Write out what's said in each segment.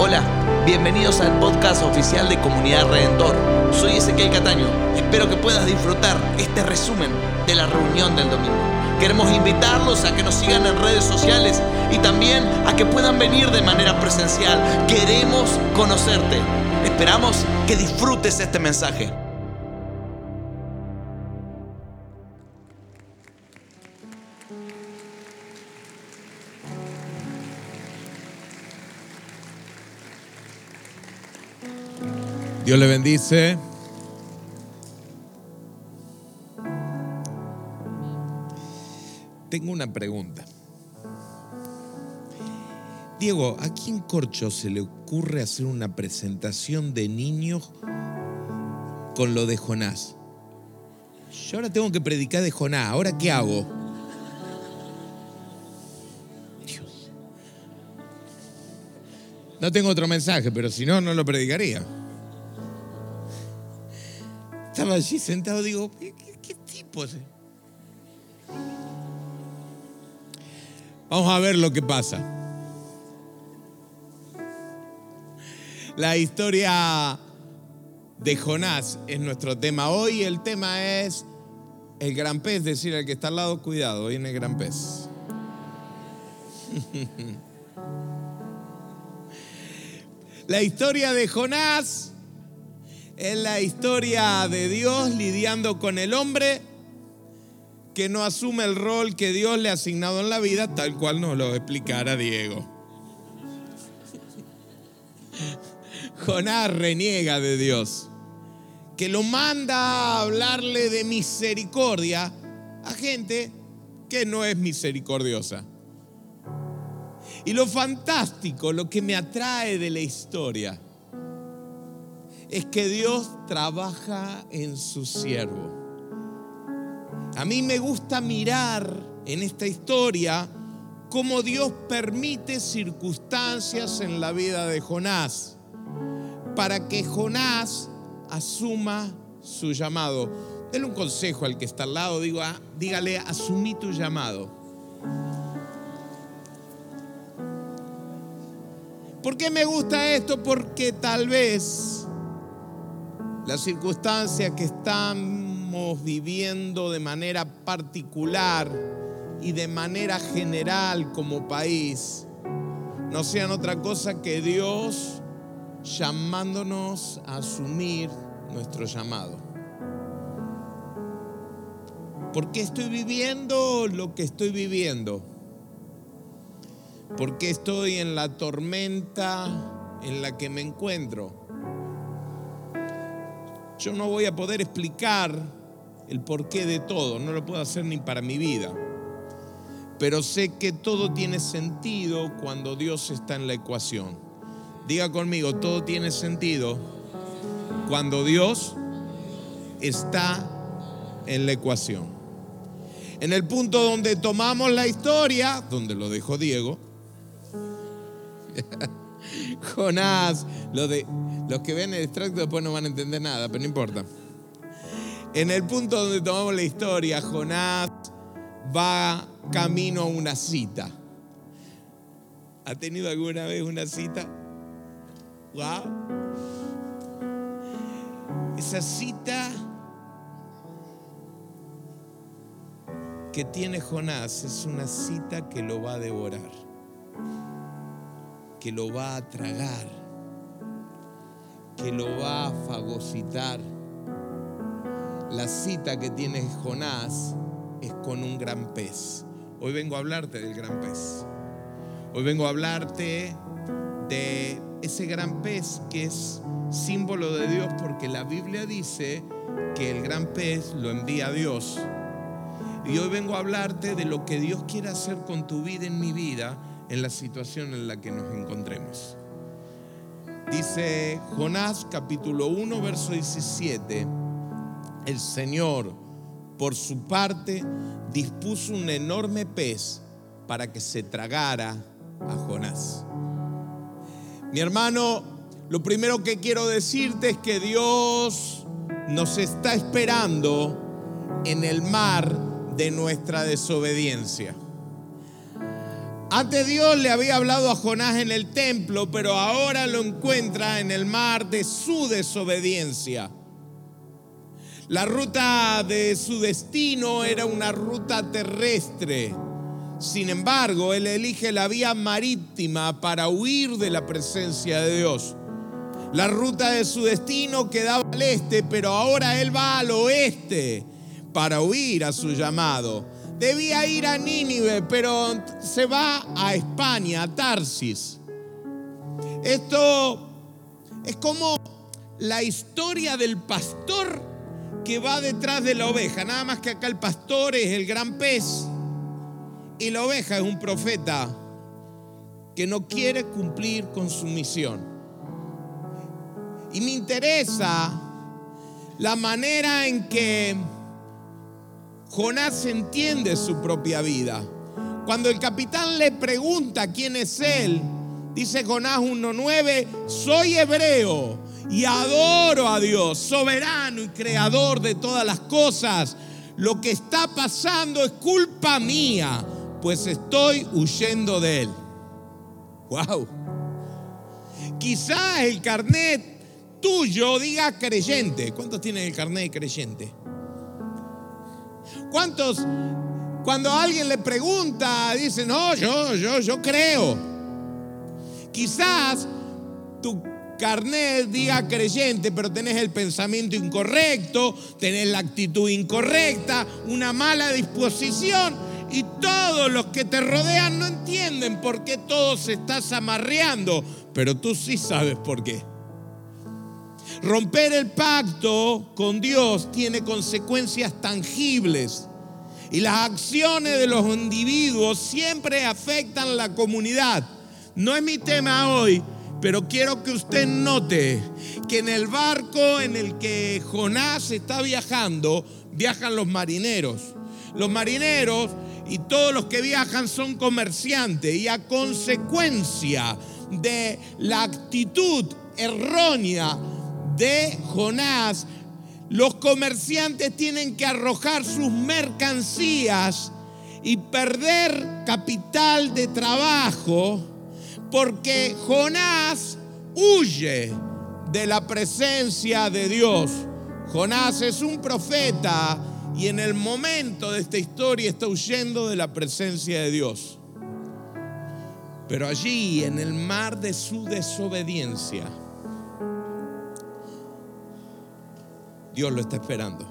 Hola, bienvenidos al podcast oficial de Comunidad Redentor. Soy Ezequiel Cataño. Espero que puedas disfrutar este resumen de la reunión del domingo. Queremos invitarlos a que nos sigan en redes sociales y también a que puedan venir de manera presencial. Queremos conocerte. Esperamos que disfrutes este mensaje. Dios le bendice. Tengo una pregunta. Diego, ¿a quién corcho se le ocurre hacer una presentación de niños con lo de Jonás? Yo ahora tengo que predicar de Jonás, ¿ahora qué hago? Dios. No tengo otro mensaje, pero si no, no lo predicaría. Estaba allí sentado, digo, ¿qué, qué- tipo es? Vamos a ver lo que pasa. La historia de Jonás es nuestro tema hoy. El tema es el gran pez, decir al que está al lado, cuidado, viene el gran pez. La historia de Jonás es la historia de Dios lidiando con el hombre que no asume el rol que Dios le ha asignado en la vida, tal cual nos lo explicara Diego. Jonás reniega de Dios, que lo manda a hablarle de misericordia a gente que no es misericordiosa. Y lo fantástico, lo que me atrae de la historia, es que Dios trabaja en su siervo. A mí me gusta mirar en esta historia cómo Dios permite circunstancias en la vida de Jonás para que Jonás asuma su llamado. Dele un consejo al que está al lado, digo, ah, dígale, asumí tu llamado. ¿Por qué me gusta esto? Porque tal vez las circunstancias que estamos viviendo de manera particular y de manera general como país no sean otra cosa que Dios llamándonos a asumir nuestro llamado. ¿Por qué estoy viviendo lo que estoy viviendo? ¿Por qué estoy en la tormenta en la que me encuentro? Yo no voy a poder explicar el porqué de todo, no lo puedo hacer ni para mi vida. Pero sé que todo tiene sentido cuando Dios está en la ecuación. Diga conmigo, todo tiene sentido cuando Dios está en la ecuación. En el punto donde tomamos la historia, donde lo dejó Diego, Jonás, lo de, los que ven el extracto después no van a entender nada, pero no importa. En el punto donde tomamos la historia, Jonás va camino a una cita. ¿Ha tenido alguna vez una cita? Wow. Esa cita que tiene Jonás es una cita que lo va a devorar, que lo va a tragar, que lo va a fagocitar. La cita que tiene Jonás es con un gran pez. Hoy vengo a hablarte del gran pez. Hoy vengo a hablarte de ese gran pez que es símbolo de Dios porque la Biblia dice que el gran pez lo envía a Dios. Y hoy vengo a hablarte de lo que Dios quiere hacer con tu vida en mi vida en la situación en la que nos encontremos. Dice Jonás capítulo 1 verso 17, el Señor por su parte dispuso un enorme pez para que se tragara a Jonás. Mi hermano, lo primero que quiero decirte es que Dios nos está esperando en el mar de nuestra desobediencia. Antes Dios le había hablado a Jonás en el templo, pero ahora lo encuentra en el mar de su desobediencia. La ruta de su destino era una ruta terrestre. Sin embargo, él elige la vía marítima para huir de la presencia de Dios. La ruta de su destino quedaba al este, pero ahora él va al oeste para huir a su llamado. Debía ir a Nínive, pero se va a España, a Tarsis. Esto es como la historia del pastor que va detrás de la oveja. Nada más que acá el pastor es el gran pez y la oveja es un profeta que no quiere cumplir con su misión. Y me interesa la manera en que Jonás entiende su propia vida. Cuando el capitán le pregunta quién es él, dice Jonás 1.9, soy hebreo y adoro a Dios, soberano y creador de todas las cosas. Lo que está pasando es culpa mía, pues estoy huyendo de él. Wow. Quizás el carnet tuyo diga creyente. ¿Cuántos tienen el carnet creyente? ¿Cuántos cuando alguien le pregunta dicen, "No, yo yo yo creo"? Quizás tu carnet diga creyente, pero tenés el pensamiento incorrecto, tenés la actitud incorrecta, una mala disposición y todos los que te rodean no entienden por qué todo se está amarreando, pero tú sí sabes por qué. Romper el pacto con Dios tiene consecuencias tangibles y las acciones de los individuos siempre afectan la comunidad. No es mi tema hoy, pero quiero que usted note que en el barco en el que Jonás está viajando, viajan los marineros. Los marineros y todos los que viajan son comerciantes y a consecuencia de la actitud errónea de Jonás, los comerciantes tienen que arrojar sus mercancías y perder capital de trabajo porque Jonás huye de la presencia de Dios. Jonás es un profeta y en el momento de esta historia está huyendo de la presencia de Dios. Pero allí, en el mar de su desobediencia, Dios lo está esperando.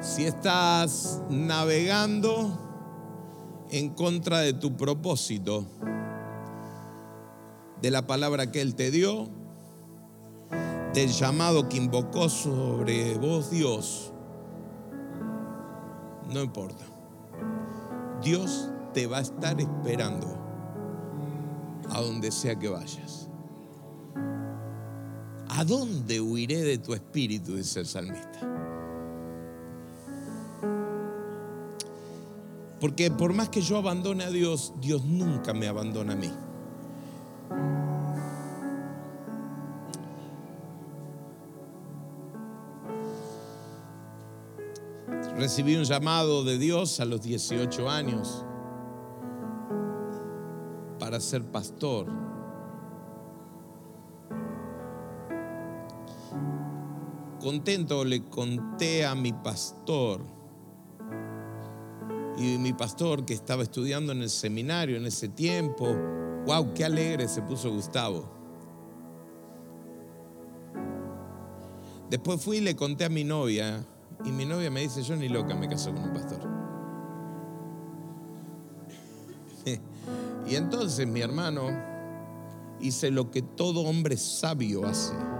Si estás navegando en contra de tu propósito, de la palabra que Él te dio, del llamado que invocó sobre vos Dios, no importa. Dios te va a estar esperando a donde sea que vayas. ¿A dónde huiré de tu espíritu? Dice el salmista. Porque por más que yo abandone a Dios, Dios nunca me abandona a mí. Recibí un llamado de Dios a los 18 años para ser pastor. Contento le conté a mi pastor y mi pastor que estaba estudiando en el seminario en ese tiempo, wow, qué alegre se puso Gustavo. Después fui y le conté a mi novia y mi novia me dice, yo ni loca me casó con un pastor. y entonces mi hermano hice lo que todo hombre sabio hace.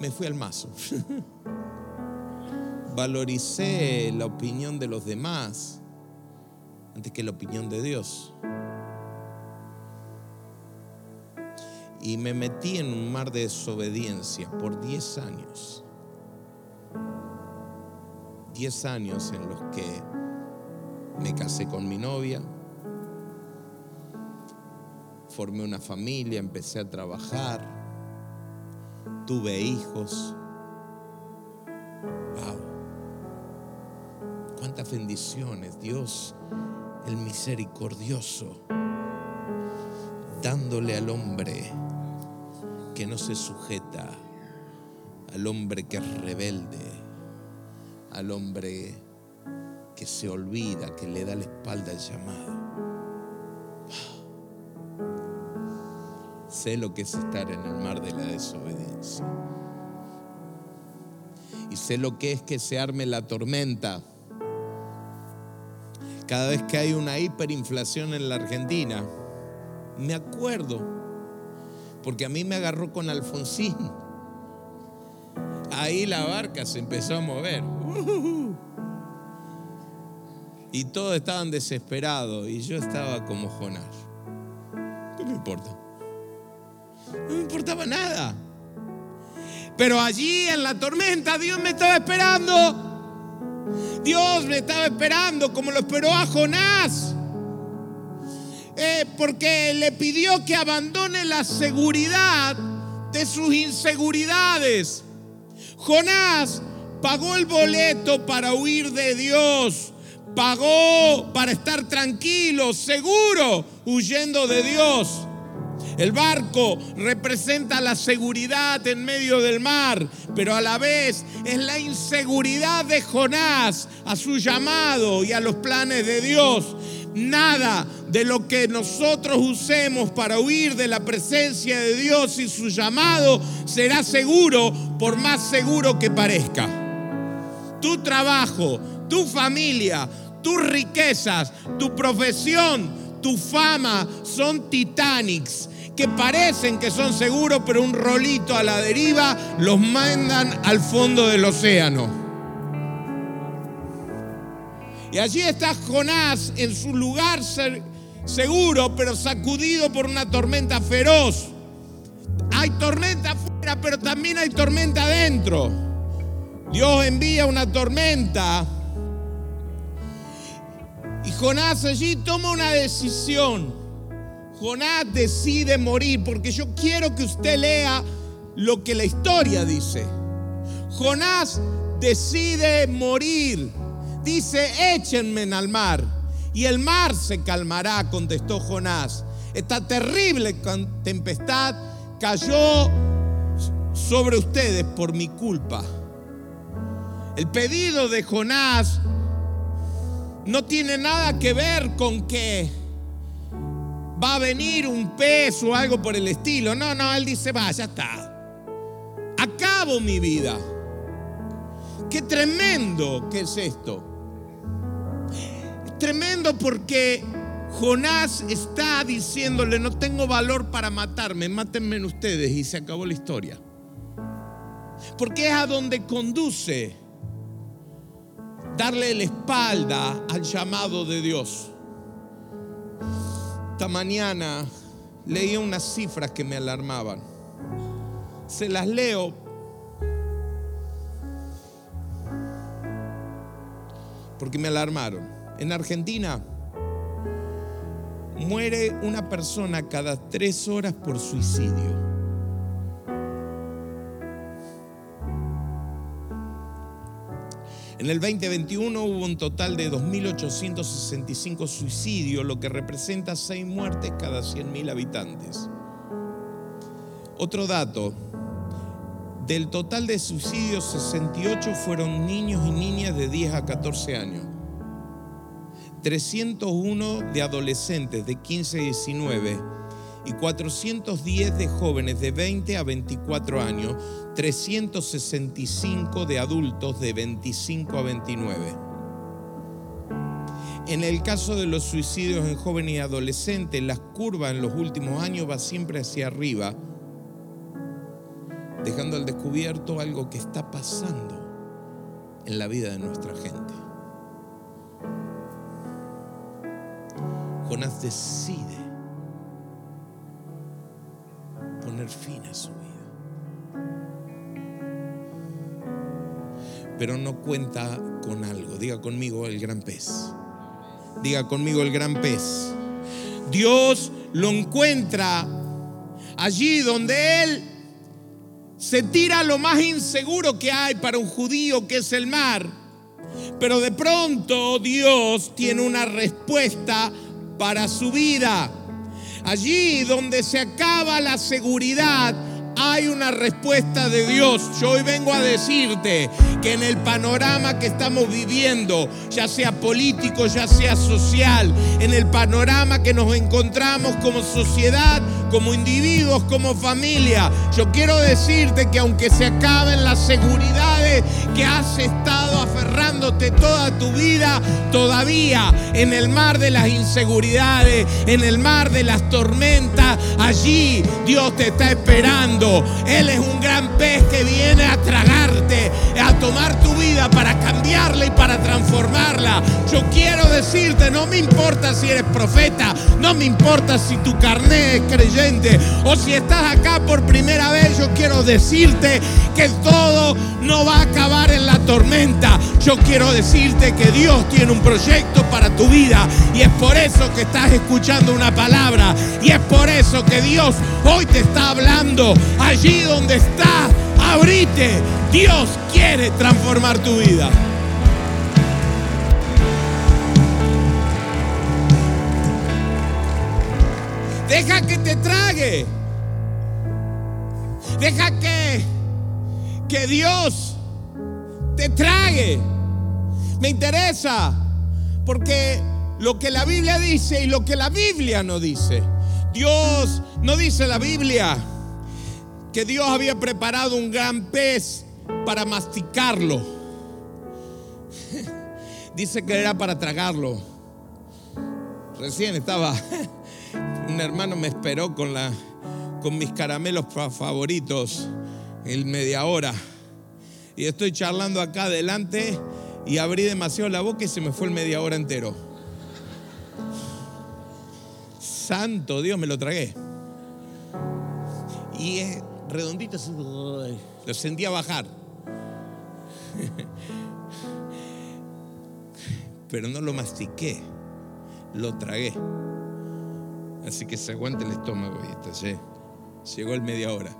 Me fui al mazo. Valoricé la opinión de los demás antes que la opinión de Dios. y me metí en un mar de desobediencia por 10 años. 10 años en los que me casé con mi novia, formé una familia, empecé a trabajar, tuve hijos. Wow. tantas bendiciones, Dios el misericordioso, dándole al hombre que no se sujeta, al hombre que es rebelde, al hombre que se olvida, que le da la espalda al llamado. Sé lo que es estar en el mar de la desobediencia. Y sé lo que es que se arme la tormenta. Cada vez que hay una hiperinflación en la Argentina, me acuerdo, porque a mí me agarró con Alfonsín. Ahí la barca se empezó a mover. Y todos estaban desesperados y yo estaba como Jonás. ¿Qué me importa? No me importaba nada. Pero allí en la tormenta Dios me estaba esperando. Dios me estaba esperando como lo esperó a Jonás. Eh, porque le pidió que abandone la seguridad de sus inseguridades. Jonás pagó el boleto para huir de Dios. Pagó para estar tranquilo, seguro, huyendo de Dios. El barco representa la seguridad en medio del mar, pero a la vez es la inseguridad de Jonás a su llamado y a los planes de Dios. Nada de lo que nosotros usemos para huir de la presencia de Dios y su llamado será seguro por más seguro que parezca. Tu trabajo, tu familia, tus riquezas, tu profesión, tu fama son Titanics que parecen que son seguros, pero un rolito a la deriva los mandan al fondo del océano. Y allí está Jonás en su lugar seguro, pero sacudido por una tormenta feroz. Hay tormenta afuera, pero también hay tormenta adentro. Dios envía una tormenta. Y Jonás allí toma una decisión. Jonás decide morir porque yo quiero que usted lea lo que la historia dice. Jonás decide morir. Dice, échenme al mar y el mar se calmará, contestó Jonás. Esta terrible tempestad cayó sobre ustedes por mi culpa. El pedido de Jonás no tiene nada que ver con que va a venir un pez o algo por el estilo. No, no, él dice, va, ya está. Acabo mi vida. Qué tremendo que es esto. tremendo porque Jonás está diciéndole, no tengo valor para matarme, mátenme ustedes y se acabó la historia. Porque es a donde conduce darle la espalda al llamado de Dios. Esta mañana leí unas cifras que me alarmaban. Se las leo. Porque me alarmaron. En Argentina muere una persona cada tres horas por suicidio. En el 2021 hubo un total de 2.865 suicidios, lo que representa 6 muertes cada 100.000 habitantes. Otro dato, del total de suicidios, 68 fueron niños y niñas de 10 a 14 años. 301 de adolescentes de 15 a 19 y 410 de jóvenes de 20 a 24 años, 365 de adultos de 25 a 29. En el caso de los suicidios en jóvenes y adolescentes, las curvas en los últimos años va siempre hacia arriba, dejando al descubierto algo que está pasando en la vida de nuestra gente. Jonás decide fin a su vida. Pero no cuenta con algo. Diga conmigo el gran pez. Diga conmigo el gran pez. Dios lo encuentra allí donde Él se tira lo más inseguro que hay para un judío, que es el mar. Pero de pronto Dios tiene una respuesta para su vida. Allí donde se acaba la seguridad, hay una respuesta de Dios. Yo hoy vengo a decirte que en el panorama que estamos viviendo, ya sea político, ya sea social, en el panorama que nos encontramos como sociedad, como individuos, como familia, yo quiero decirte que aunque se acaben las seguridades que has estado aferrándote toda tu vida, todavía en el mar de las inseguridades, en el mar de las tormentas, allí Dios te está esperando. Él es un gran pez que viene a tragarte, a tomar tu vida para y para transformarla. Yo quiero decirte, no me importa si eres profeta, no me importa si tu carné es creyente o si estás acá por primera vez, yo quiero decirte que todo no va a acabar en la tormenta. Yo quiero decirte que Dios tiene un proyecto para tu vida y es por eso que estás escuchando una palabra y es por eso que Dios hoy te está hablando allí donde estás. Abrite, Dios quiere transformar tu vida. Deja que te trague. Deja que, que Dios te trague. Me interesa porque lo que la Biblia dice y lo que la Biblia no dice. Dios no dice la Biblia que Dios había preparado un gran pez para masticarlo. Dice que era para tragarlo. Recién estaba, un hermano me esperó con, la, con mis caramelos favoritos en media hora. Y estoy charlando acá adelante y abrí demasiado la boca y se me fue el media hora entero. Santo Dios, me lo tragué. Y es redondito, lo sentía bajar. Pero no lo mastiqué, lo tragué. Así que se aguanta el estómago y está, llegó el media hora.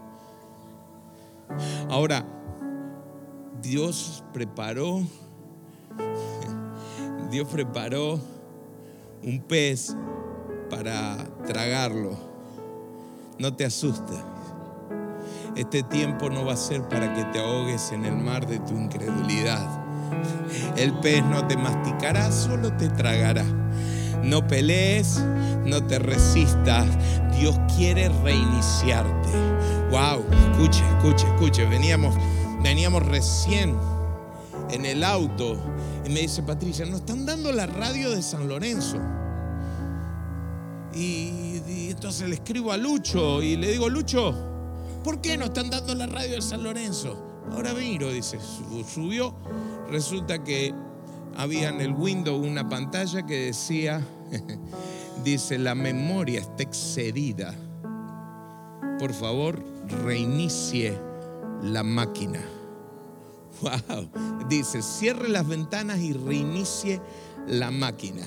Ahora, Dios preparó, Dios preparó un pez para tragarlo. No te asustes. Este tiempo no va a ser para que te ahogues en el mar de tu incredulidad. El pez no te masticará, solo te tragará. No pelees, no te resistas. Dios quiere reiniciarte. Wow, escuche, escuche, escuche. Veníamos, veníamos recién en el auto y me dice Patricia, nos están dando la radio de San Lorenzo. Y, y entonces le escribo a Lucho y le digo, Lucho, ¿por qué no están dando la radio de San Lorenzo? Ahora miro, dice, subió. Resulta que había en el window una pantalla que decía, dice, la memoria está excedida. Por favor, reinicie la máquina. Wow. Dice, cierre las ventanas y reinicie la máquina.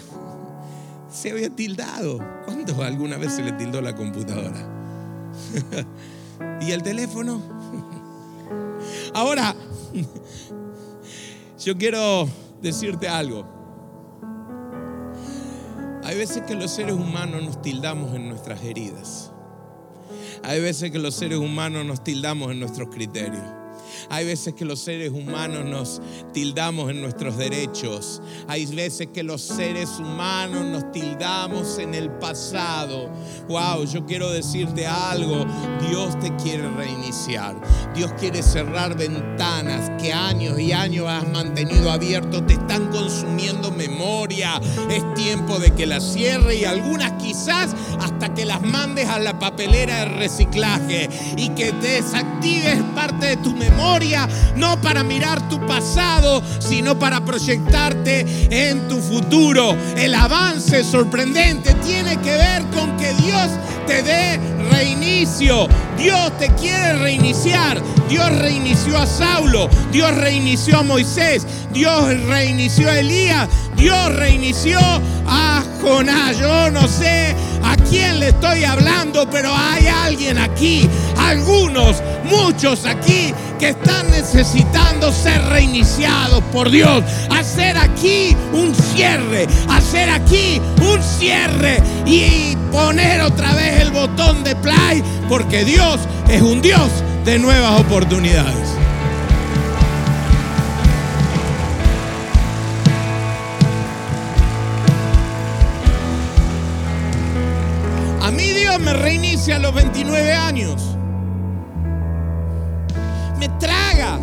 Se había tildado. ¿Cuándo alguna vez se le tildó la computadora? ¿Y el teléfono? Ahora, yo quiero decirte algo. Hay veces que los seres humanos nos tildamos en nuestras heridas. Hay veces que los seres humanos nos tildamos en nuestros criterios. Hay veces que los seres humanos nos tildamos en nuestros derechos. Hay veces que los seres humanos nos tildamos en el pasado. Wow, yo quiero decirte algo. Dios te quiere reiniciar. Dios quiere cerrar ventanas que años y años has mantenido abiertos. Te están consumiendo memoria. Es tiempo de que las cierre y algunas quizás hasta que las mandes a la papelera de reciclaje y que desactives parte de tu memoria no para mirar tu pasado, sino para proyectarte en tu futuro. El avance sorprendente tiene que ver con que Dios te dé reinicio. Dios te quiere reiniciar. Dios reinició a Saulo, Dios reinició a Moisés, Dios reinició a Elías, Dios reinició a Jonás. Yo no sé a quién le estoy hablando, pero hay alguien aquí, algunos, muchos aquí que están necesitando ser reiniciados por Dios. Hacer aquí un cierre, hacer aquí un cierre y poner otra vez el botón de play, porque Dios es un Dios de nuevas oportunidades. A mí Dios me reinicia a los 29 años. Me traga.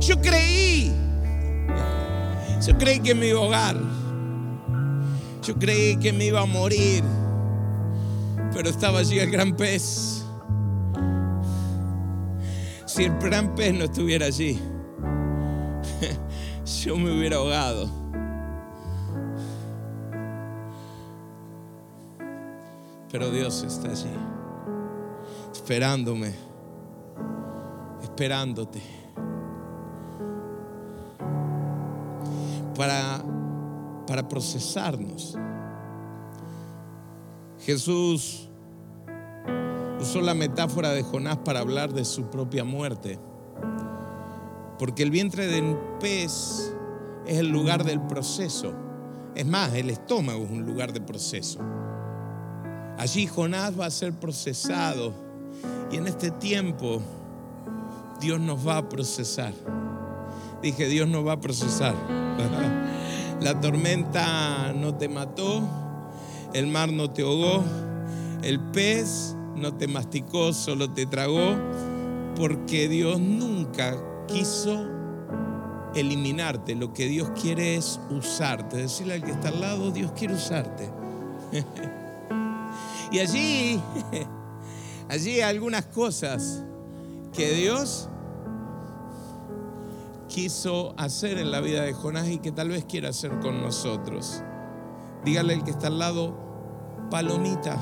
Yo creí. Yo creí que me iba a ahogar. Yo creí que me iba a morir. Pero estaba allí el gran pez. Si el gran pez no estuviera allí, yo me hubiera ahogado. Pero Dios está allí, esperándome, esperándote. Para, para procesarnos. Jesús usó la metáfora de Jonás para hablar de su propia muerte. Porque el vientre del pez es el lugar del proceso. Es más, el estómago es un lugar de proceso. Allí Jonás va a ser procesado y en este tiempo Dios nos va a procesar. Dije, Dios nos va a procesar. La tormenta no te mató, el mar no te ahogó, el pez no te masticó, solo te tragó, porque Dios nunca quiso eliminarte. Lo que Dios quiere es usarte. Decirle al que está al lado, Dios quiere usarte. Y allí, allí algunas cosas que Dios quiso hacer en la vida de Jonás y que tal vez quiera hacer con nosotros. Dígale al que está al lado, palomita.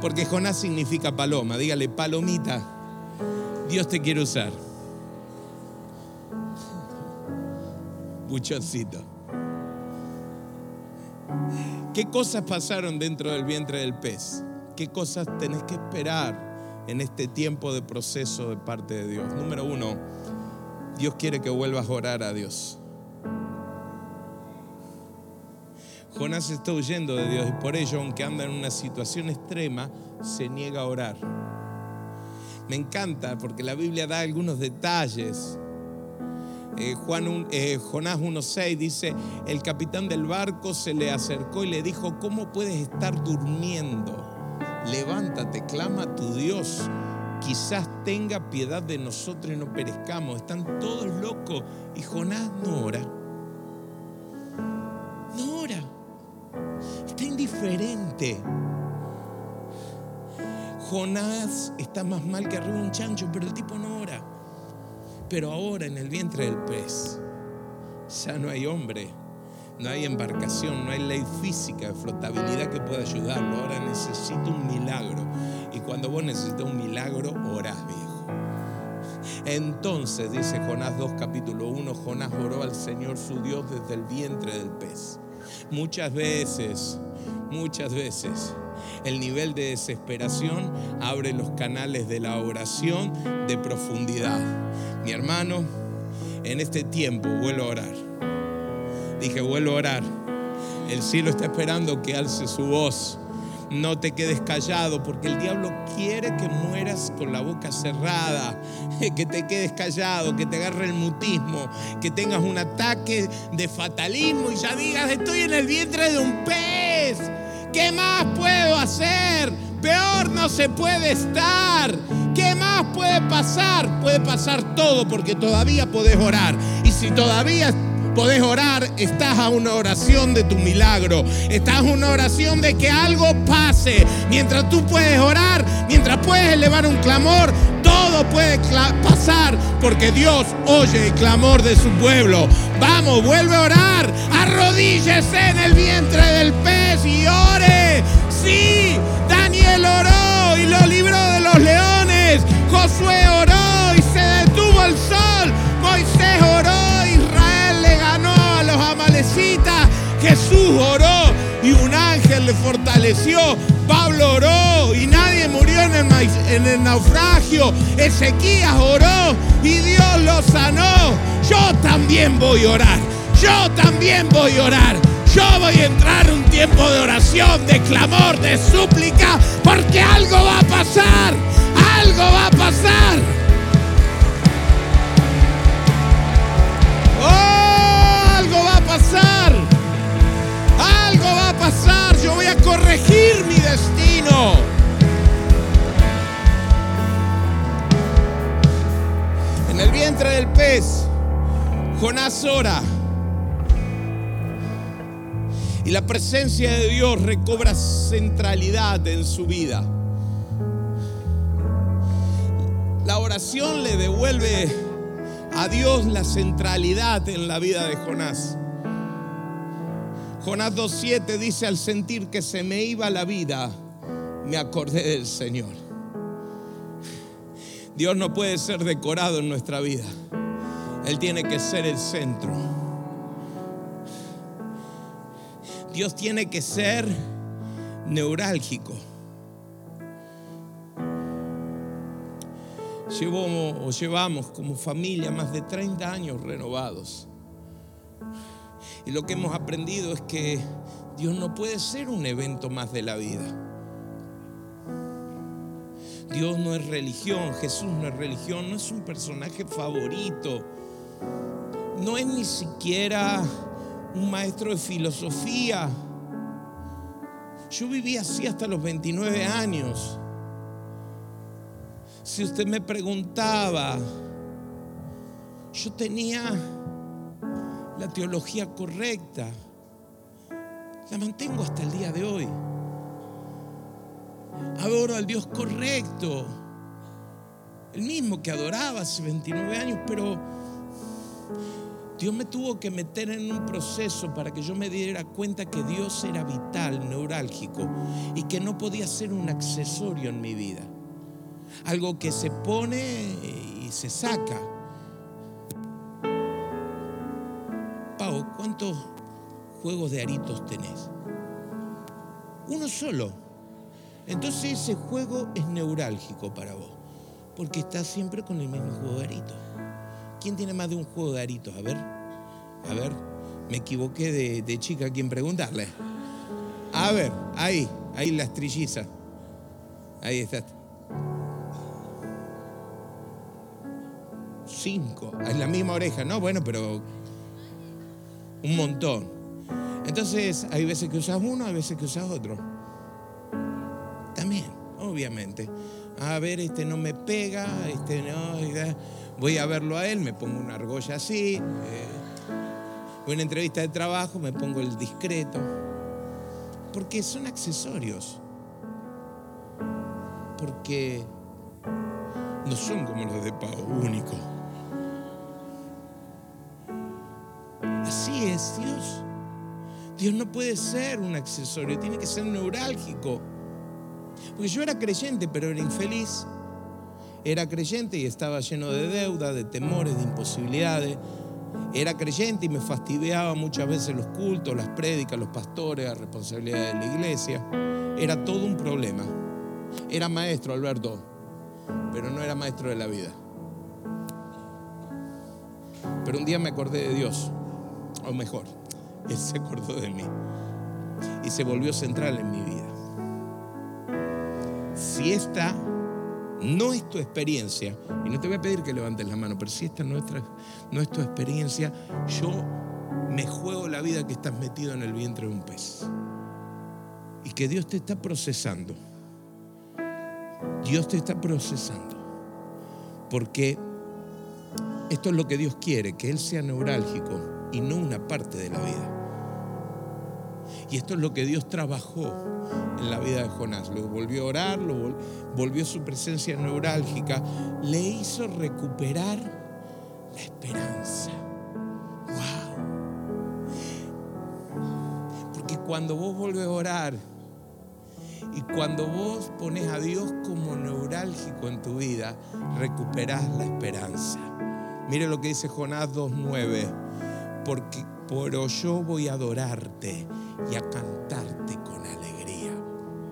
Porque Jonás significa paloma. Dígale, palomita. Dios te quiere usar. Buchoncito. ¿Qué cosas pasaron dentro del vientre del pez? ¿Qué cosas tenés que esperar en este tiempo de proceso de parte de Dios? Número uno, Dios quiere que vuelvas a orar a Dios. Jonás está huyendo de Dios y por ello, aunque anda en una situación extrema, se niega a orar. Me encanta porque la Biblia da algunos detalles eh, Juan, eh, Jonás 1.6 dice, el capitán del barco se le acercó y le dijo, ¿cómo puedes estar durmiendo? Levántate, clama a tu Dios. Quizás tenga piedad de nosotros y no perezcamos. Están todos locos. Y Jonás no ora. No ora. Está indiferente. Jonás está más mal que arriba un chancho, pero el tipo no ora. Pero ahora en el vientre del pez ya no hay hombre, no hay embarcación, no hay ley física de flotabilidad que pueda ayudarlo. Ahora necesito un milagro. Y cuando vos necesitas un milagro, orás, viejo. Entonces, dice Jonás 2, capítulo 1, Jonás oró al Señor su Dios desde el vientre del pez. Muchas veces, muchas veces el nivel de desesperación abre los canales de la oración de profundidad. Mi hermano, en este tiempo vuelvo a orar. Dije, vuelvo a orar. El cielo está esperando que alce su voz. No te quedes callado porque el diablo quiere que mueras con la boca cerrada, que te quedes callado, que te agarre el mutismo, que tengas un ataque de fatalismo y ya digas, estoy en el vientre de un pez. ¿Qué más puedo hacer? Peor no se puede estar. ¿Qué más puede pasar? Puede pasar todo porque todavía podés orar. Y si todavía podés orar, estás a una oración de tu milagro. Estás a una oración de que algo pase. Mientras tú puedes orar, mientras puedes elevar un clamor, todo puede pasar porque Dios oye el clamor de su pueblo. Vamos, vuelve a orar. Arrodíllese en el vientre del pez y ore. Sí, Daniel oró y lo libró de los leones. Josué oró y se detuvo el sol. Jesús oró y un ángel le fortaleció. Pablo oró y nadie murió en el, naufragio. Ezequías oró y Dios lo sanó. Yo también voy a orar. Yo también voy a orar. Yo voy a entrar en un tiempo de oración, de clamor, de súplica, porque algo va a pasar. Algo va a Jonás ora. Y la presencia de Dios recobra centralidad en su vida. La oración le devuelve a Dios la centralidad en la vida de Jonás. Jonás 2.7 dice, al sentir que se me iba la vida, me acordé del Señor. Dios no puede ser decorado en nuestra vida. Él tiene que ser el centro. Dios tiene que ser neurálgico. Llevamos, o llevamos como familia más de 30 años renovados. Y lo que hemos aprendido es que Dios no puede ser un evento más de la vida. Dios no es religión, Jesús no es religión, no es un personaje favorito, no es ni siquiera un maestro de filosofía. Yo viví así hasta los 29 años. Si usted me preguntaba, yo tenía la teología correcta. La mantengo hasta el día de hoy. Adoro al Dios correcto. El mismo que adoraba hace 29 años, pero Dios me tuvo que meter en un proceso para que yo me diera cuenta que Dios era vital, neurálgico, y que no podía ser un accesorio en mi vida. Algo que se pone y se saca. Pau, ¿cuántos juegos de aritos tenés? Uno solo. Entonces ese juego es neurálgico para vos, porque estás siempre con el mismo juego de aritos. ¿Quién tiene más de un juego de aritos? A ver, a ver, me equivoqué de, chica a quien preguntarle. A ver, ahí, ahí las trillizas. Ahí está. Cinco, es la misma oreja, ¿no? Bueno, pero un montón. Entonces, hay veces que usas uno, hay veces que usas otro. También, obviamente. A ver, este no me pega, este no. Voy a verlo a él, me pongo una argolla así. Eh, una entrevista de trabajo, me pongo el discreto. Porque son accesorios. Porque no son como los de pago único. Así es Dios. Dios no puede ser un accesorio, tiene que ser neurálgico. Porque yo era creyente, pero era infeliz. Era creyente y estaba lleno de deuda, de temores, de imposibilidades. Era creyente y me fastidiaba muchas veces los cultos, las prédicas, los pastores, la responsabilidad de la iglesia. Era todo un problema. Era maestro, Alberto, pero no era maestro de la vida. Pero un día me acordé de Dios, o mejor, Él se acordó de mí y se volvió central en mi vida. Si esta no es tu experiencia, y no te voy a pedir que levantes la mano, pero si esta es, no es tu experiencia, yo me juego la vida que estás metido en el vientre de un pez. Y que Dios te está procesando. Dios te está procesando. Porque esto es lo que Dios quiere, que Él sea neurálgico y no una parte de la vida. Y esto es lo que Dios trabajó en la vida de Jonás. Lo volvió a orar, lo volvió su presencia neurálgica, le hizo recuperar la esperanza. ¡Wow! Porque cuando vos volvés a orar y cuando vos pones a Dios como neurálgico en tu vida, recuperás la esperanza. Mire lo que dice Jonás 2.9. Porque pero yo voy a adorarte y a cantarte con alegría.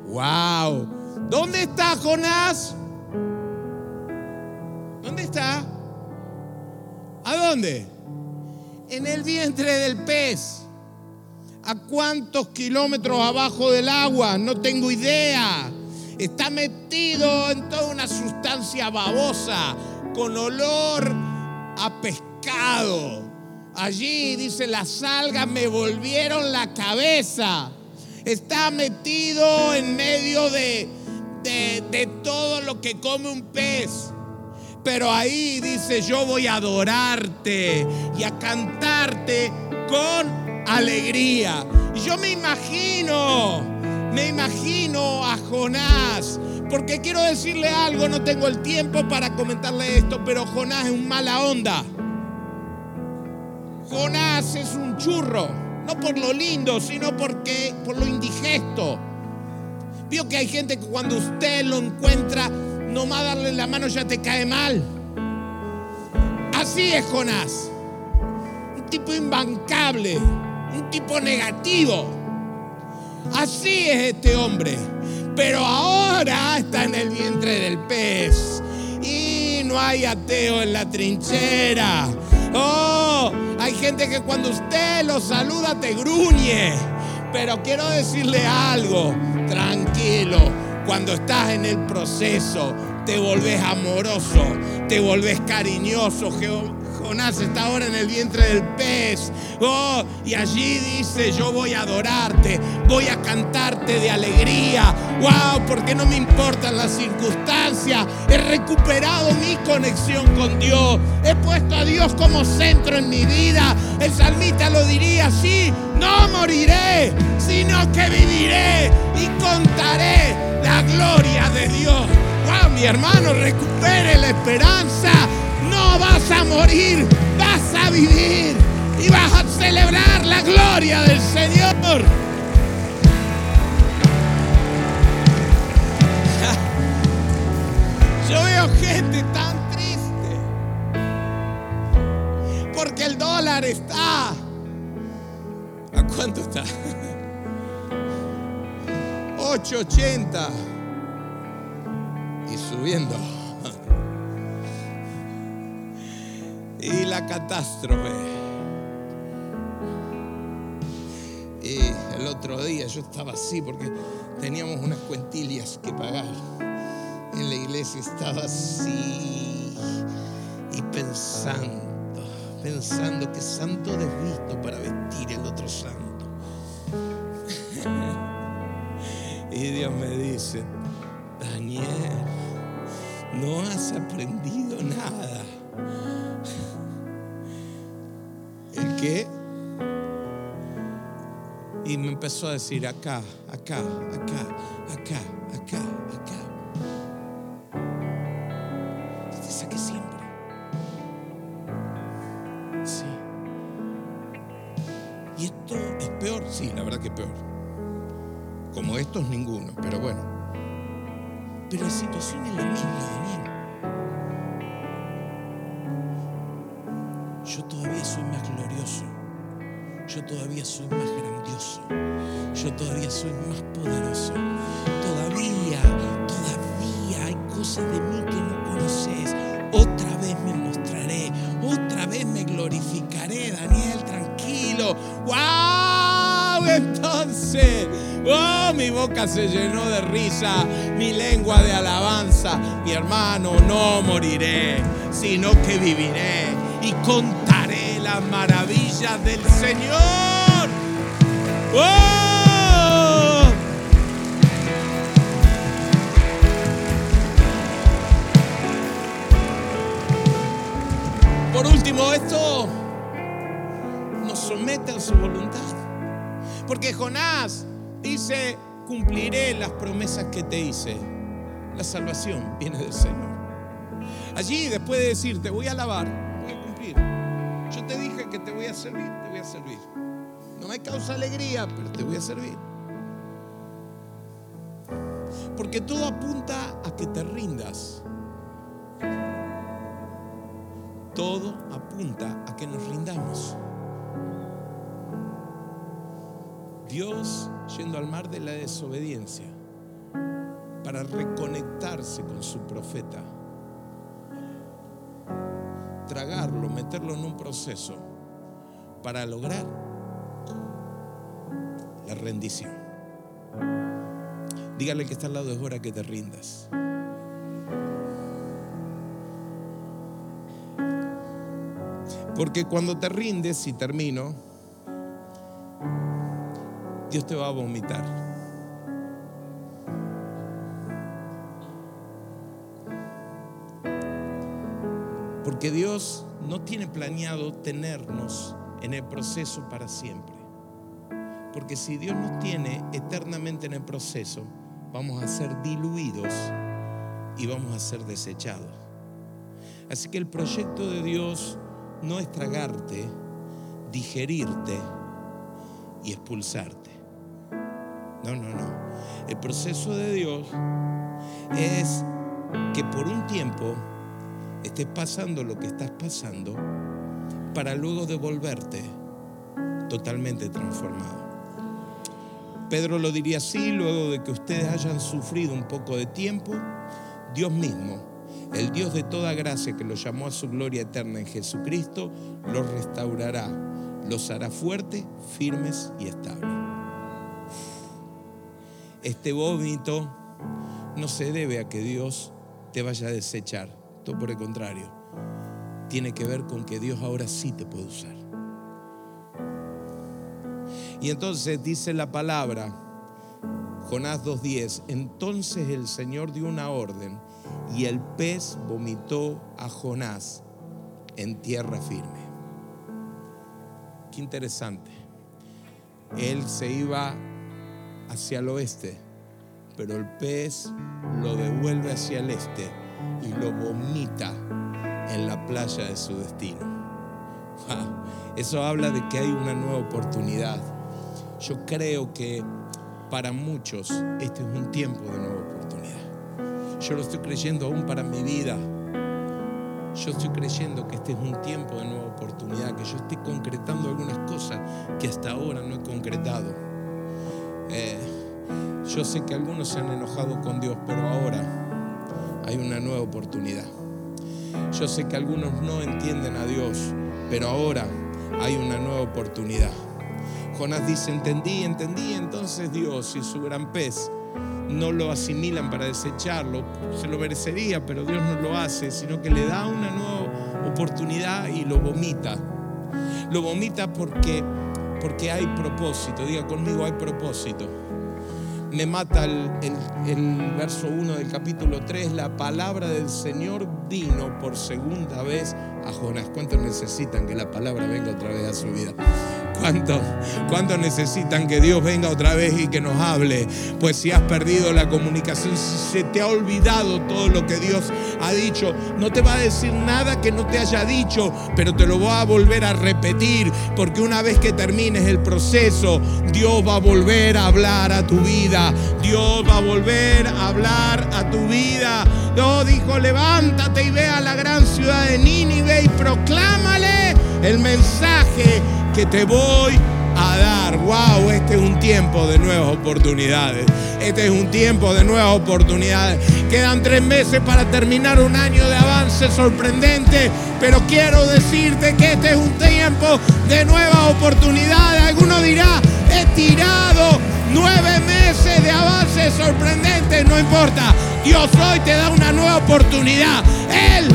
¡Wow! ¿Dónde está Jonás? ¿Dónde está? ¿A dónde? En el vientre del pez. ¿A cuántos kilómetros abajo del agua? No tengo idea. Está metido en toda una sustancia babosa, con olor a pescado. Allí dice, las algas me volvieron la cabeza. Está metido en medio de, de, de todo lo que come un pez. Pero ahí dice, yo voy a adorarte y a cantarte con alegría. Y yo me imagino, me imagino a Jonás, porque quiero decirle algo, no tengo el tiempo para comentarle esto, pero Jonás es un mala onda. Jonás es un churro, no por lo lindo, sino porque por lo indigesto. Vio que hay gente que cuando usted lo encuentra, nomás darle la mano ya te cae mal. Así es Jonás. Un tipo imbancable, un tipo negativo. Así es este hombre. Pero ahora está en el vientre del pez. Y no hay ateo en la trinchera. Oh, hay gente que cuando usted lo saluda te gruñe. Pero quiero decirle algo, tranquilo, cuando estás en el proceso, te volvés amoroso, te volvés cariñoso. Jonás está ahora en el vientre del pez. Oh, y allí dice, yo voy a adorarte, voy a cantarte de alegría. Wow, porque no me importan las circunstancias. He recuperado mi conexión con Dios. He puesto a Dios como centro en mi vida. El salmista lo diría así, no moriré, sino que viviré y contaré la gloria de Dios. Wow, mi hermano, recupere la esperanza. No vas a morir, vas a vivir y vas a celebrar la gloria del Señor. Yo veo gente tan triste porque el dólar está. ¿A cuánto está? 8.80 y subiendo. Catástrofe. Y el otro día yo estaba así porque teníamos unas cuentillas que pagar. En la iglesia estaba así y pensando, pensando que santo desvisto para vestir el otro santo. Y Dios me dice, Daniel, no has aprendido nada. Qué? Y me empezó a decir acá, acá, acá, acá, acá, acá. Te saqué siempre. Sí. ¿Y esto es peor? Sí, la verdad que es peor. Como estos, ninguno, pero bueno. Pero la situación es la misma, Yo todavía soy más glorioso. Yo todavía soy más grandioso. Yo todavía soy más poderoso. Todavía, todavía hay cosas de mí que no conoces. Otra vez me mostraré. Otra vez me glorificaré, Daniel, tranquilo. ¡Wow! Entonces, oh, mi boca se llenó de risa, mi lengua de alabanza. Mi hermano, no moriré, sino que viviré y contaré las maravillas del Señor. ¡Oh! Por último, esto nos somete a su voluntad. Porque Jonás dice, cumpliré las promesas que te hice. La salvación viene del Señor. Allí, después de decir, te voy a alabar, voy a cumplir. Servir, te voy a servir. No me causa alegría, pero te voy a servir. Porque todo apunta a que te rindas. Todo apunta a que nos rindamos. Dios yendo al mar de la desobediencia para reconectarse con su profeta, tragarlo, meterlo en un proceso para lograr la rendición. Dígale que está al lado, es hora que te rindas. Porque cuando te rindes, y termino, Dios te va a vomitar. Porque Dios no tiene planeado tenernos en el proceso para siempre. Porque si Dios nos tiene eternamente en el proceso, vamos a ser diluidos y vamos a ser desechados. Así que el proyecto de Dios no es tragarte, digerirte y expulsarte. No, no, no. El proceso de Dios es que por un tiempo estés pasando lo que estás pasando para luego devolverte totalmente transformado. Pedro lo diría así, luego de que ustedes hayan sufrido un poco de tiempo, Dios mismo, el Dios de toda gracia que los llamó a su gloria eterna en Jesucristo, los restaurará, los hará fuertes, firmes y estables. Este vómito no se debe a que Dios te vaya a desechar, todo por el contrario, tiene que ver con que Dios ahora sí te puede usar. Y entonces dice la palabra, Jonás 2.10, entonces el Señor dio una orden y el pez vomitó a Jonás en tierra firme. Qué interesante. Él se iba hacia el oeste, pero el pez lo devuelve hacia el este y lo vomita en la playa de su destino. Eso habla de que hay una nueva oportunidad. Yo creo que para muchos este es un tiempo de nueva oportunidad. Yo lo estoy creyendo aún para mi vida. Yo estoy creyendo que este es un tiempo de nueva oportunidad, que yo estoy concretando algunas cosas que hasta ahora no he concretado. Eh, yo sé que algunos se han enojado con Dios, pero ahora hay una nueva oportunidad. Yo sé que algunos no entienden a Dios, pero ahora hay una nueva oportunidad. Jonás dice, entendí, entendí, entonces Dios y su gran pez no lo asimilan para desecharlo, se lo merecería, pero Dios no lo hace, sino que le da una nueva oportunidad y lo vomita. Lo vomita porque, porque hay propósito, diga conmigo, hay propósito me mata el, verso 1 del capítulo 3, la palabra del Señor vino por segunda vez a Jonás. ¿Cuántos necesitan que la palabra venga otra vez a su vida? ¿Cuántos, ¿Cuántos necesitan que Dios venga otra vez y que nos hable? Pues si has perdido la comunicación, si se te ha olvidado todo lo que Dios ha dicho, no te va a decir nada que no te haya dicho, pero te lo va a volver a repetir, porque una vez que termines el proceso, Dios va a volver a hablar a tu vida. Dios va a volver a hablar a tu vida. Dios dijo, levántate y ve a la gran ciudad de Nínive y proclámale el mensaje que te voy a dar. Wow, este es un tiempo de nuevas oportunidades. Este es un tiempo de nuevas oportunidades. Quedan tres meses para terminar un año de avance sorprendente, pero quiero decirte que este es un tiempo de nuevas oportunidades. Alguno dirá, he tirado nueve meses de avance sorprendente, no importa. Dios hoy te da una nueva oportunidad. Él,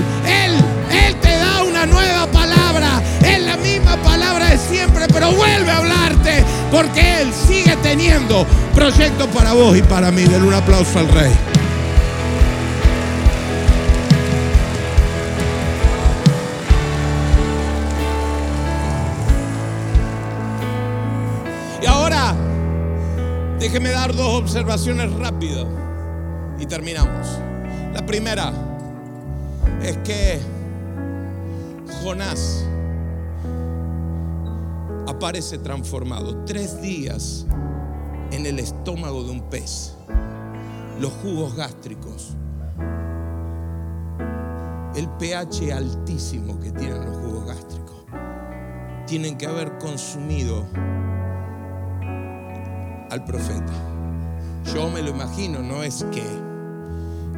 nueva palabra. Es la misma palabra de siempre, pero vuelve a hablarte porque Él sigue teniendo proyectos para vos y para mí. Den un aplauso al Rey. Y ahora, déjeme dar dos observaciones rápidas y terminamos. La primera es que Jonás aparece transformado. Tres días en el estómago de un pez. Los jugos gástricos. El pH altísimo que tienen los jugos gástricos. Tienen que haber consumido al profeta. Yo me lo imagino, no es que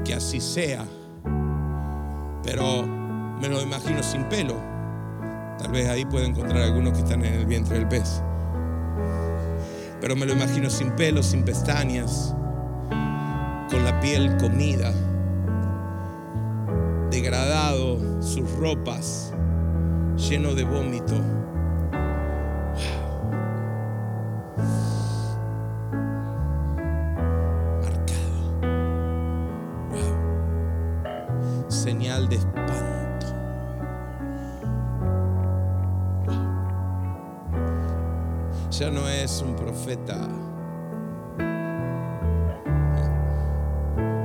que así sea, pero me lo imagino sin pelo. Tal vez ahí pueda encontrar algunos que están en el vientre del pez. Pero me lo imagino sin pelo, sin pestañas, con la piel comida, degradado, sus ropas, lleno de vómito. Profeta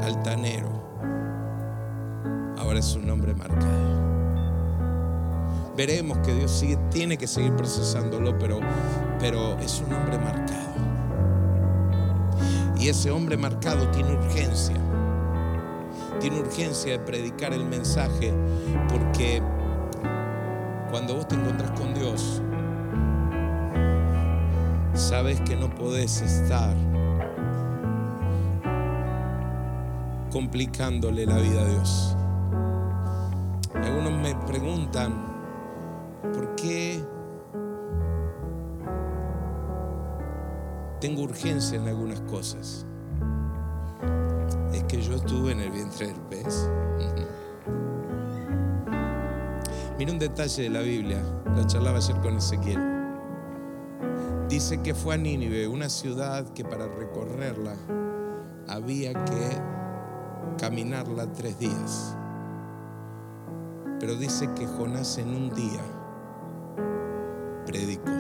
altanero. Ahora es un hombre marcado. Veremos que Dios tiene que seguir procesándolo, pero, pero es un hombre marcado. Y ese hombre marcado tiene urgencia. Tiene urgencia de predicar el mensaje porque cuando vos te encontrás con Dios, sabes que no podés estar complicándole la vida a Dios. Algunos me preguntan, ¿por qué tengo urgencia en algunas cosas? Es que yo estuve en el vientre del pez. Mira un detalle de la Biblia, la charlaba ayer con Ezequiel. Dice que fue a Nínive, una ciudad que para recorrerla había que caminarla tres días. Pero dice que Jonás en un día predicó.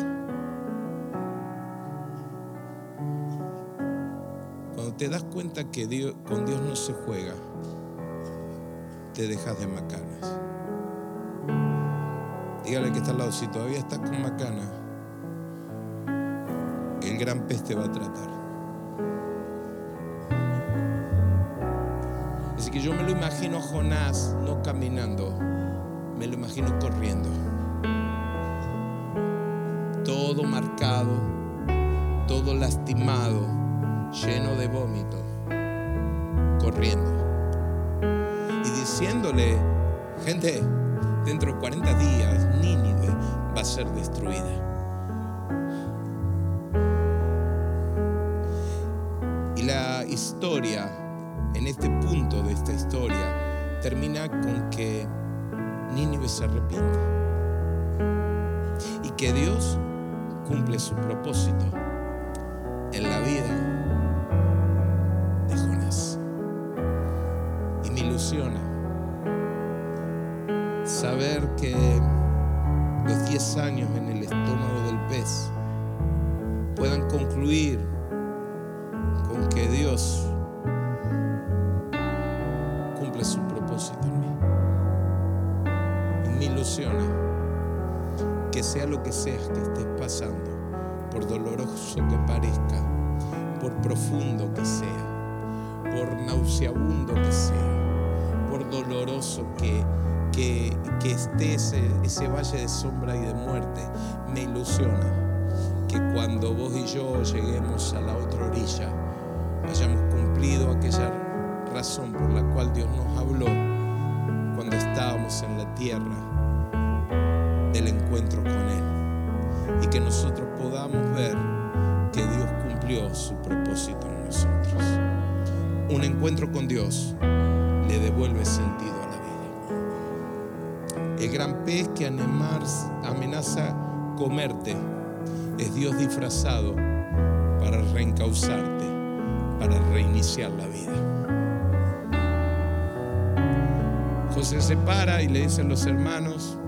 Cuando te das cuenta que Dios, con Dios no se juega, te dejas de macanas. Dígale que está al lado, si todavía estás con macana, el gran pez te va a tratar. Así que yo me lo imagino a Jonás no caminando, me lo imagino corriendo. Todo marcado, todo lastimado, lleno de vómito, corriendo. Y diciéndole, gente, dentro de 40 días Nínive va a ser destruida. En este punto de esta historia, termina con que Nínive se arrepiente y que Dios cumple su propósito Ilusiona que sea lo que seas que estés pasando, por doloroso que parezca, por profundo que sea, por nauseabundo que sea, por doloroso que, que, que esté ese valle de sombra y de muerte, me ilusiona que cuando vos y yo lleguemos a la otra orilla, hayamos cumplido aquella razón por la cual Dios nos habló cuando estábamos en la tierra del encuentro con Él. Y que nosotros podamos ver que Dios cumplió su propósito en nosotros. Un encuentro con Dios le devuelve sentido a la vida. El gran pez que amenaza comerte es Dios disfrazado para reencauzarte, para reiniciar la vida. José se para y le dice a los hermanos,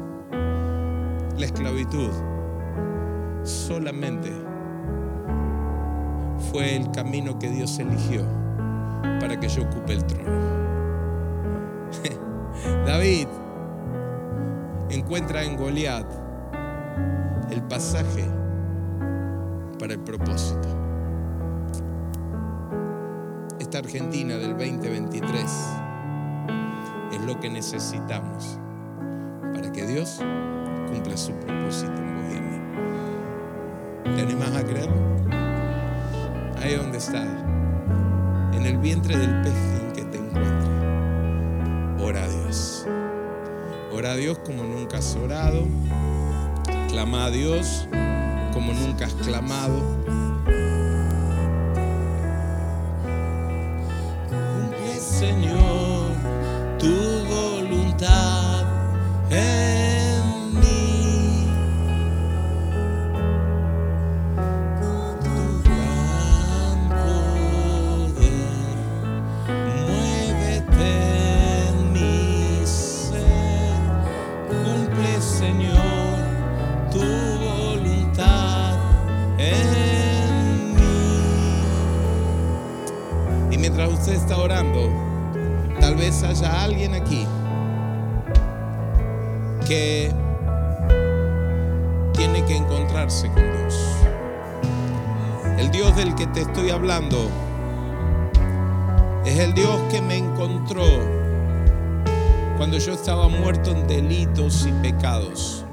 la esclavitud solamente fue el camino que Dios eligió para que yo ocupe el trono. David encuentra en Goliat el pasaje para el propósito. Esta Argentina del 2023 es lo que necesitamos para que Dios Cumple su propósito en ¿Te animas a creerlo? Ahí donde estás, en el vientre del pez en que te encuentras, ora a Dios. Ora a Dios como nunca has orado. Clama a Dios como nunca has clamado. Cumple, Señor. Haya alguien aquí que tiene que encontrarse con Dios. El Dios del que te estoy hablando es el Dios que me encontró cuando yo estaba muerto en delitos y pecados.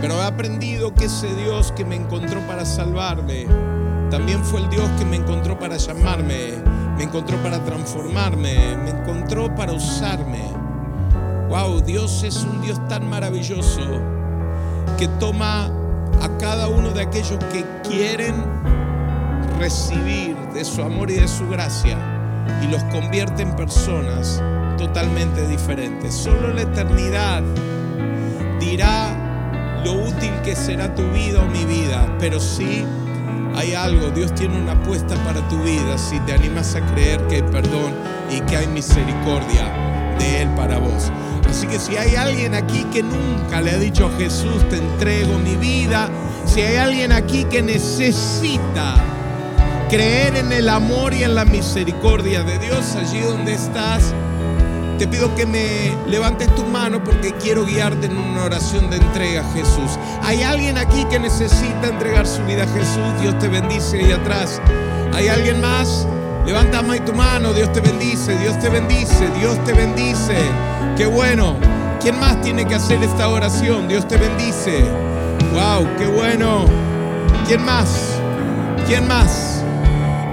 Pero he aprendido que ese Dios que me encontró para salvarme, también fue el Dios que me encontró para llamarme, me encontró para transformarme, me encontró para usarme. Wow, Dios es un Dios tan maravilloso que toma a cada uno de aquellos que quieren recibir de su amor y de su gracia y los convierte en personas totalmente diferentes. Solo la eternidad dirá lo útil que será tu vida o mi vida, pero sí hay algo, Dios tiene una apuesta para tu vida si te animas a creer que hay perdón y que hay misericordia de Él para vos. Así que si hay alguien aquí que nunca le ha dicho a Jesús, te entrego mi vida, si hay alguien aquí que necesita creer en el amor y en la misericordia de Dios allí donde estás, te pido que me levantes tu mano porque quiero guiarte en una oración de entrega Jesús. Hay alguien aquí que necesita entregar su vida a Jesús. Dios te bendice ahí atrás. ¿Hay alguien más? Levanta tu mano. Dios te bendice, Dios te bendice, Dios te bendice. Qué bueno. ¿Quién más tiene que hacer esta oración? Dios te bendice. Wow, qué bueno. ¿Quién más? ¿Quién más?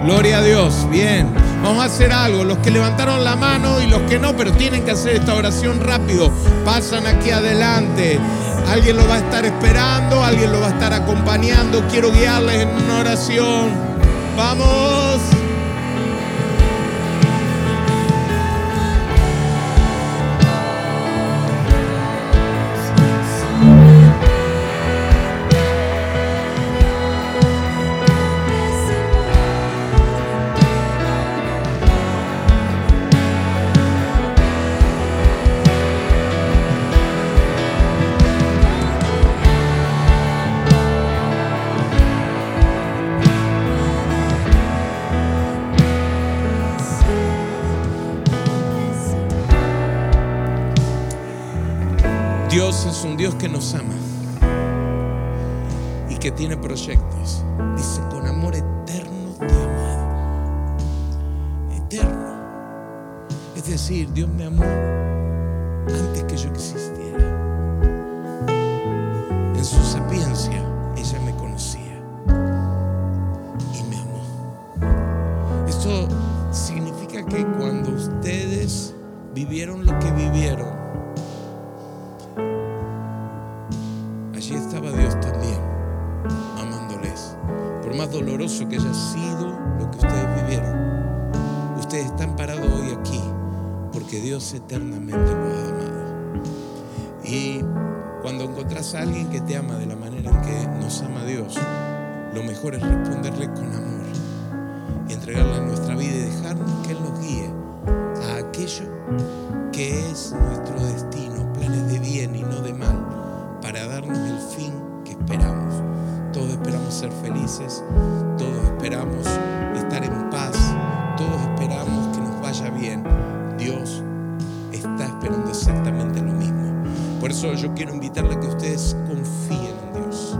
Gloria a Dios. Bien. Vamos a hacer algo. Los que levantaron la mano y los que no, pero tienen que hacer esta oración rápido, pasan aquí adelante. Alguien lo va a estar esperando, alguien lo va a estar acompañando. Quiero guiarles en una oración. Vamos. Dios eternamente amado. Y cuando encontrás a alguien que te ama de la manera en que nos ama Dios, lo mejor es responderle con amor y entregarle nuestra vida y dejarnos que Él nos guíe a aquello que es nuestro destino, planes de bien y no de mal, para darnos el fin que esperamos. Todos esperamos ser felices, todos esperamos eso yo quiero invitarle a que ustedes confíen en Dios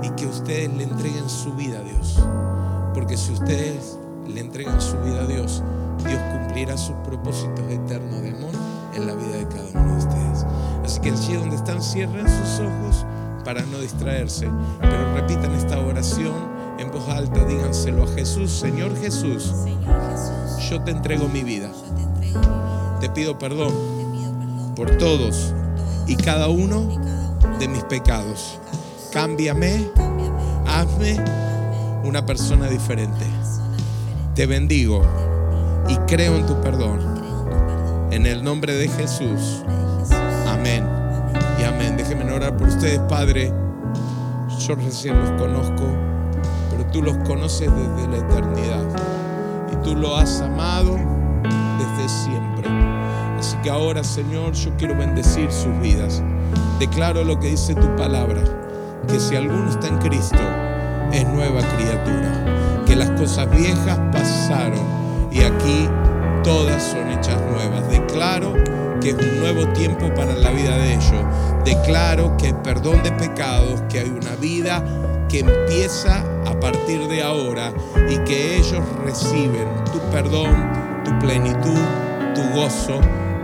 y que ustedes le entreguen su vida a Dios. Porque si ustedes le entregan su vida a Dios, Dios cumplirá sus propósitos eternos de amor en la vida de cada uno de ustedes. Así que allí donde están, cierren sus ojos para no distraerse, pero repitan esta oración en voz alta, díganselo a Jesús, Señor Jesús, yo te entrego mi vida, te pido perdón por todos y cada uno de mis pecados. Cámbiame, hazme una persona diferente. Te bendigo y creo en tu perdón. En el nombre de Jesús. Amén. Y amén. Déjenme orar por ustedes, Padre. Yo recién los conozco, pero tú los conoces desde la eternidad. Y tú lo has amado que ahora, Señor, yo quiero bendecir sus vidas. Declaro lo que dice tu palabra, que si alguno está en Cristo, es nueva criatura. Que las cosas viejas pasaron y aquí todas son hechas nuevas. Declaro que es un nuevo tiempo para la vida de ellos. Declaro que hay perdón de pecados, que hay una vida que empieza a partir de ahora y que ellos reciben tu perdón, tu plenitud, tu gozo.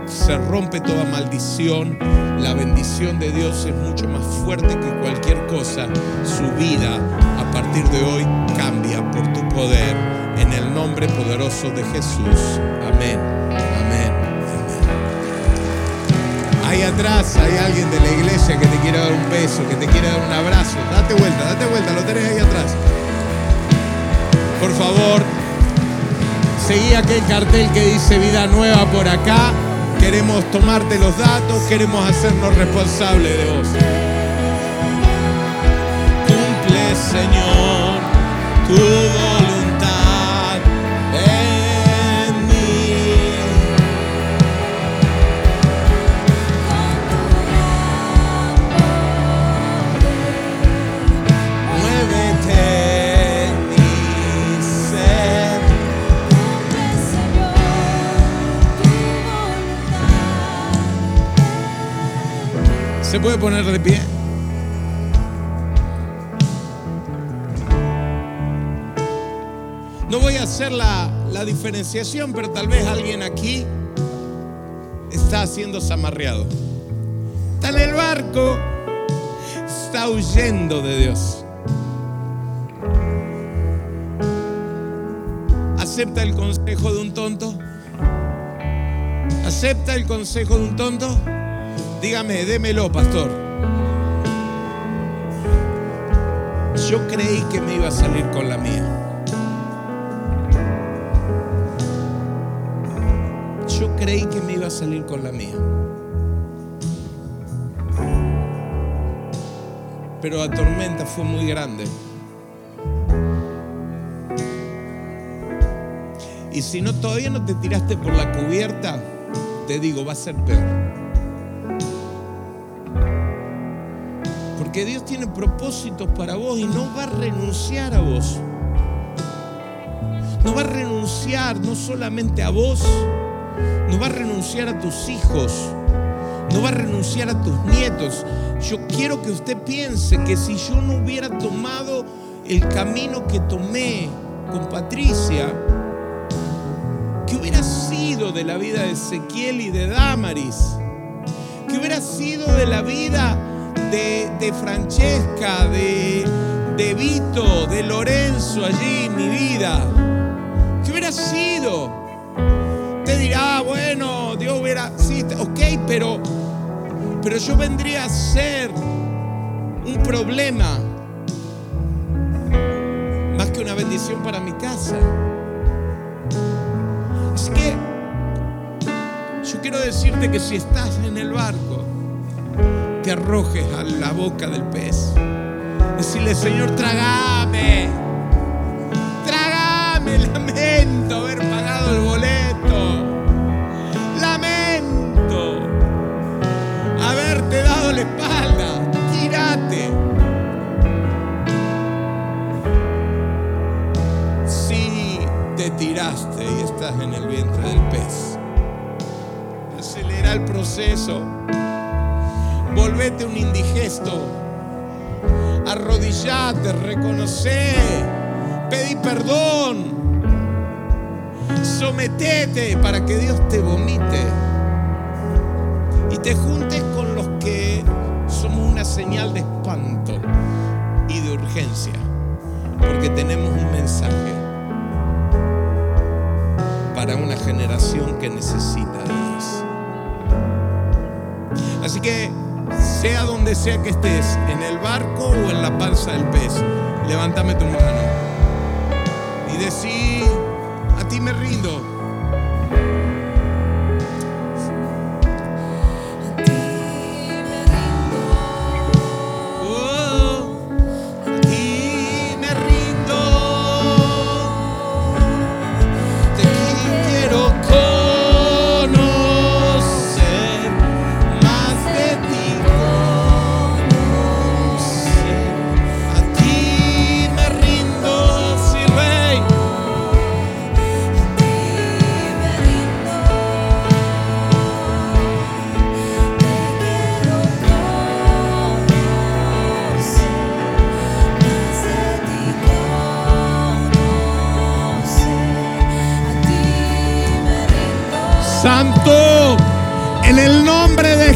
Se rompe toda maldición. La bendición de Dios es mucho más fuerte que cualquier cosa. Su vida a partir de hoy cambia por tu poder. En el nombre poderoso de Jesús. Amén. Amén. Ahí atrás hay alguien de la iglesia que te quiere dar un beso, que te quiere dar un abrazo. Date vuelta, date vuelta, lo tenés ahí atrás. Por favor, seguí aquel cartel que dice vida nueva por acá. Queremos tomarte los datos, queremos hacernos responsables de vos. Cumple, Señor, tu voluntad ¿Se puede poner de pie? No voy a hacer la, la diferenciación, pero tal vez alguien aquí está siendo zamarreado. Está en el barco, está huyendo de Dios. ¿Acepta el consejo de un tonto? ¿Acepta el consejo de un tonto? Dígame, démelo, pastor. Yo creí que me iba a salir con la mía. Yo creí que me iba a salir con la mía. Pero la tormenta fue muy grande. Y si no todavía no te tiraste por la cubierta, te digo, va a ser peor. Porque Dios tiene propósitos para vos y no va a renunciar a vos. No va a renunciar no solamente a vos, no va a renunciar a tus hijos, no va a renunciar a tus nietos. Yo quiero que usted piense que si yo no hubiera tomado el camino que tomé con Patricia, ¿qué hubiera sido de la vida de Ezequiel y de Damaris? ¿Qué hubiera sido de la vida de, de Francesca, de, de Vito, de Lorenzo allí mi vida? ¿Qué hubiera sido? Te dirá, bueno, Dios hubiera, sí, ok, pero, pero yo vendría a ser un problema más que una bendición para mi casa. Así que yo quiero decirte que si estás en el barco, arrojes a la boca del pez. Decirle, Señor, trágame. Trágame, lamento haber pagado el boleto. Lamento haberte dado la espalda. Tírate. Si te tiraste y estás en el vientre del pez, acelera el proceso. Volvete un indigesto. Arrodillate, reconoce, pedí perdón. Sometete para que Dios te vomite y te juntes con los que somos una señal de espanto y de urgencia, porque tenemos un mensaje para una generación que necesita de Dios. Así que sea donde sea que estés, en el barco o en la panza del pez, levántame tu mano y decí, a ti me rindo.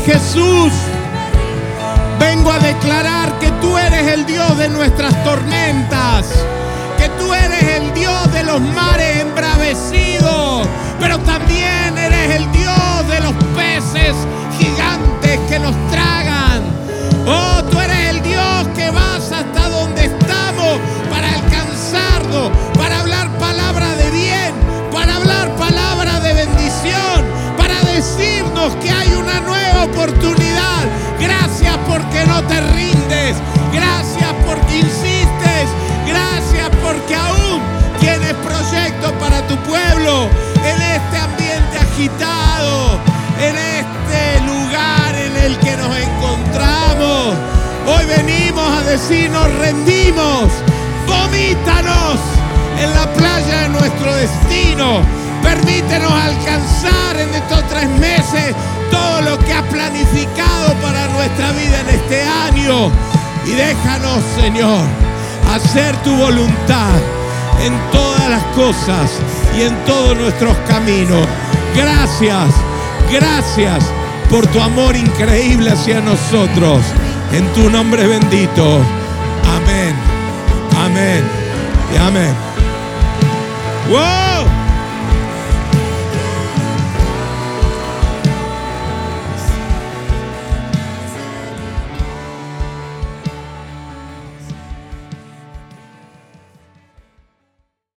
Jesús, vengo a declarar que tú eres el Dios de nuestras tormentas, que tú eres el Dios de los mares embravecidos, te rindes. Gracias porque insistes. Gracias porque aún tienes proyectos para tu pueblo en este ambiente agitado, en este lugar en el que nos encontramos. Hoy venimos a decir, nos rendimos. Vomítanos en la playa de nuestro destino. Permítenos alcanzar en estos tres meses todo lo que has planificado para nuestra vida en este año. Y déjanos, Señor, hacer tu voluntad en todas las cosas y en todos nuestros caminos. Gracias, gracias por tu amor increíble hacia nosotros. En tu nombre bendito. Amén, amén y amén. ¡Wow!